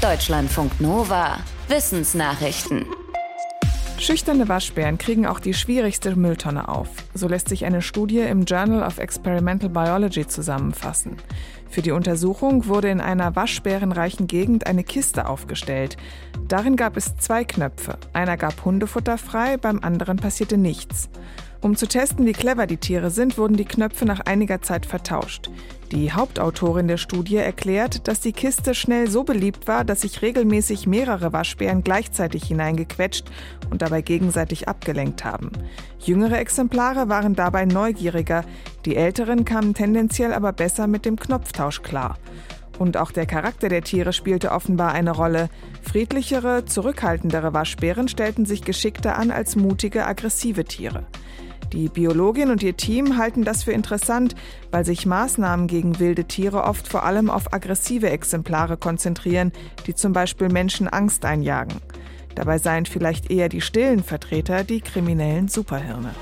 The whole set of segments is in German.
Deutschlandfunk Nova. Wissensnachrichten. Schüchterne Waschbären kriegen auch die schwierigste Mülltonne auf. So lässt sich eine Studie im Journal of Experimental Biology zusammenfassen. Für die Untersuchung wurde in einer waschbärenreichen Gegend eine Kiste aufgestellt. Darin gab es zwei Knöpfe. Einer gab Hundefutter frei, beim anderen passierte nichts. Um zu testen, wie clever die Tiere sind, wurden die Knöpfe nach einiger Zeit vertauscht. Die Hauptautorin der Studie erklärt, dass die Kiste schnell so beliebt war, dass sich regelmäßig mehrere Waschbären gleichzeitig hineingequetscht und dabei gegenseitig abgelenkt haben. Jüngere Exemplare waren dabei neugieriger, die älteren kamen tendenziell aber besser mit dem Knopftausch klar. Und auch der Charakter der Tiere spielte offenbar eine Rolle. Friedlichere, zurückhaltendere Waschbären stellten sich geschickter an als mutige, aggressive Tiere. Die Biologin und ihr Team halten das für interessant, weil sich Maßnahmen gegen wilde Tiere oft vor allem auf aggressive Exemplare konzentrieren, die zum Beispiel Menschen Angst einjagen. Dabei seien vielleicht eher die stillen Vertreter die kriminellen Superhirne.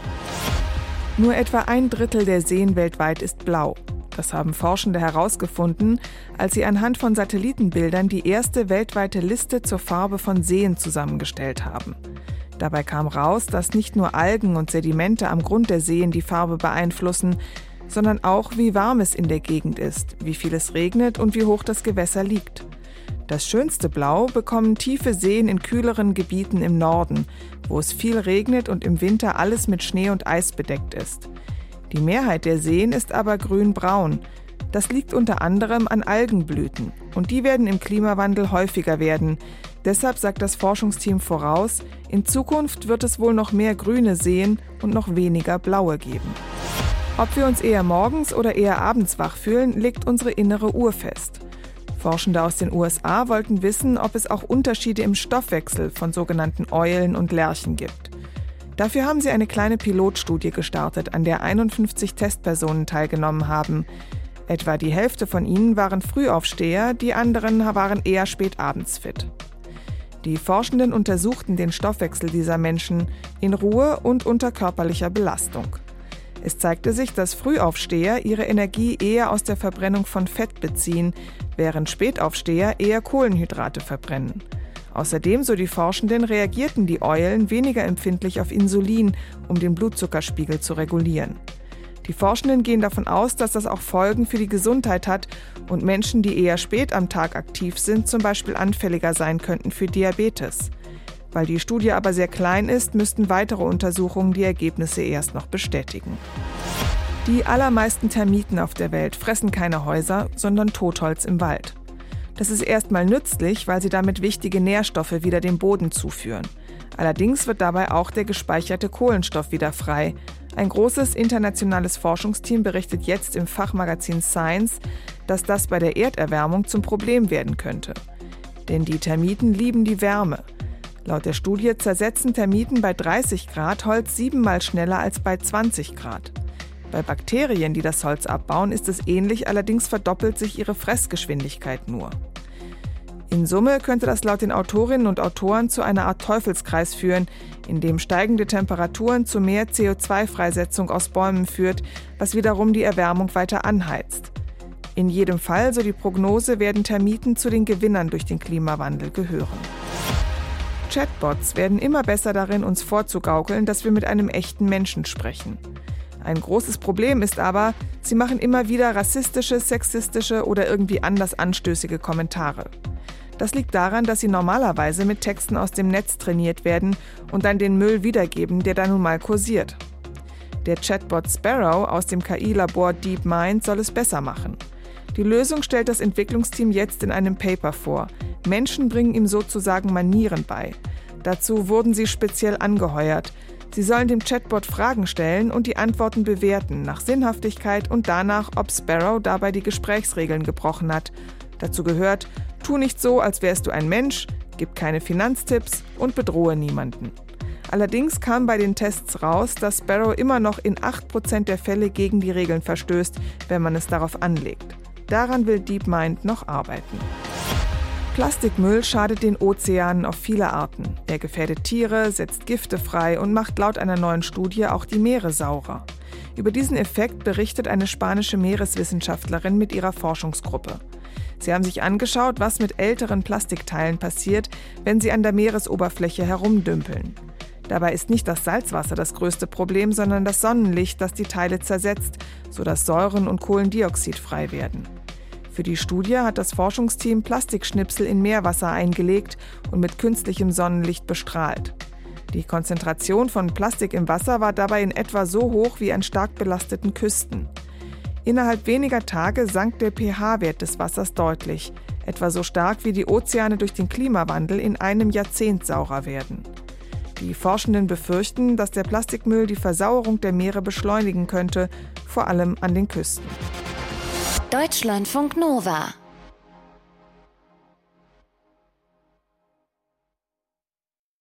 Nur etwa ein Drittel der Seen weltweit ist blau. Das haben Forschende herausgefunden, als sie anhand von Satellitenbildern die erste weltweite Liste zur Farbe von Seen zusammengestellt haben. Dabei kam raus, dass nicht nur Algen und Sedimente am Grund der Seen die Farbe beeinflussen, sondern auch, wie warm es in der Gegend ist, wie viel es regnet und wie hoch das Gewässer liegt. Das schönste Blau bekommen tiefe Seen in kühleren Gebieten im Norden, wo es viel regnet und im Winter alles mit Schnee und Eis bedeckt ist. Die Mehrheit der Seen ist aber grün-braun. Das liegt unter anderem an Algenblüten und die werden im Klimawandel häufiger werden, Deshalb sagt das Forschungsteam voraus, in Zukunft wird es wohl noch mehr grüne Seen und noch weniger blaue geben. Ob wir uns eher morgens oder eher abends wach fühlen, legt unsere innere Uhr fest. Forschende aus den USA wollten wissen, ob es auch Unterschiede im Stoffwechsel von sogenannten Eulen und Lerchen gibt. Dafür haben sie eine kleine Pilotstudie gestartet, an der 51 Testpersonen teilgenommen haben. Etwa die Hälfte von ihnen waren Frühaufsteher, die anderen waren eher spät abends fit. Die Forschenden untersuchten den Stoffwechsel dieser Menschen in Ruhe und unter körperlicher Belastung. Es zeigte sich, dass Frühaufsteher ihre Energie eher aus der Verbrennung von Fett beziehen, während Spätaufsteher eher Kohlenhydrate verbrennen. Außerdem, so die Forschenden, reagierten die Eulen weniger empfindlich auf Insulin, um den Blutzuckerspiegel zu regulieren. Die Forschenden gehen davon aus, dass das auch Folgen für die Gesundheit hat und Menschen, die eher spät am Tag aktiv sind, zum Beispiel anfälliger sein könnten für Diabetes. Weil die Studie aber sehr klein ist, müssten weitere Untersuchungen die Ergebnisse erst noch bestätigen. Die allermeisten Termiten auf der Welt fressen keine Häuser, sondern Totholz im Wald. Das ist erstmal nützlich, weil sie damit wichtige Nährstoffe wieder dem Boden zuführen. Allerdings wird dabei auch der gespeicherte Kohlenstoff wieder frei, ein großes internationales Forschungsteam berichtet jetzt im Fachmagazin Science, dass das bei der Erderwärmung zum Problem werden könnte. Denn die Termiten lieben die Wärme. Laut der Studie zersetzen Termiten bei 30 Grad Holz siebenmal schneller als bei 20 Grad. Bei Bakterien, die das Holz abbauen, ist es ähnlich, allerdings verdoppelt sich ihre Fressgeschwindigkeit nur. In Summe könnte das laut den Autorinnen und Autoren zu einer Art Teufelskreis führen, in dem steigende Temperaturen zu mehr CO2-Freisetzung aus Bäumen führt, was wiederum die Erwärmung weiter anheizt. In jedem Fall, so die Prognose, werden Termiten zu den Gewinnern durch den Klimawandel gehören. Chatbots werden immer besser darin, uns vorzugaukeln, dass wir mit einem echten Menschen sprechen. Ein großes Problem ist aber, sie machen immer wieder rassistische, sexistische oder irgendwie anders anstößige Kommentare. Das liegt daran, dass sie normalerweise mit Texten aus dem Netz trainiert werden und dann den Müll wiedergeben, der da nun mal kursiert. Der Chatbot Sparrow aus dem KI-Labor DeepMind soll es besser machen. Die Lösung stellt das Entwicklungsteam jetzt in einem Paper vor. Menschen bringen ihm sozusagen Manieren bei. Dazu wurden sie speziell angeheuert. Sie sollen dem Chatbot Fragen stellen und die Antworten bewerten, nach Sinnhaftigkeit und danach, ob Sparrow dabei die Gesprächsregeln gebrochen hat. Dazu gehört, Tu nicht so, als wärst du ein Mensch, gib keine Finanztipps und bedrohe niemanden. Allerdings kam bei den Tests raus, dass Sparrow immer noch in 8% der Fälle gegen die Regeln verstößt, wenn man es darauf anlegt. Daran will DeepMind noch arbeiten. Plastikmüll schadet den Ozeanen auf viele Arten. Er gefährdet Tiere, setzt Gifte frei und macht laut einer neuen Studie auch die Meere saurer. Über diesen Effekt berichtet eine spanische Meereswissenschaftlerin mit ihrer Forschungsgruppe. Sie haben sich angeschaut, was mit älteren Plastikteilen passiert, wenn sie an der Meeresoberfläche herumdümpeln. Dabei ist nicht das Salzwasser das größte Problem, sondern das Sonnenlicht, das die Teile zersetzt, sodass Säuren und Kohlendioxid frei werden. Für die Studie hat das Forschungsteam Plastikschnipsel in Meerwasser eingelegt und mit künstlichem Sonnenlicht bestrahlt. Die Konzentration von Plastik im Wasser war dabei in etwa so hoch wie an stark belasteten Küsten. Innerhalb weniger Tage sank der pH-Wert des Wassers deutlich, etwa so stark wie die Ozeane durch den Klimawandel in einem Jahrzehnt saurer werden. Die Forschenden befürchten, dass der Plastikmüll die Versauerung der Meere beschleunigen könnte, vor allem an den Küsten. Deutschlandfunk Nova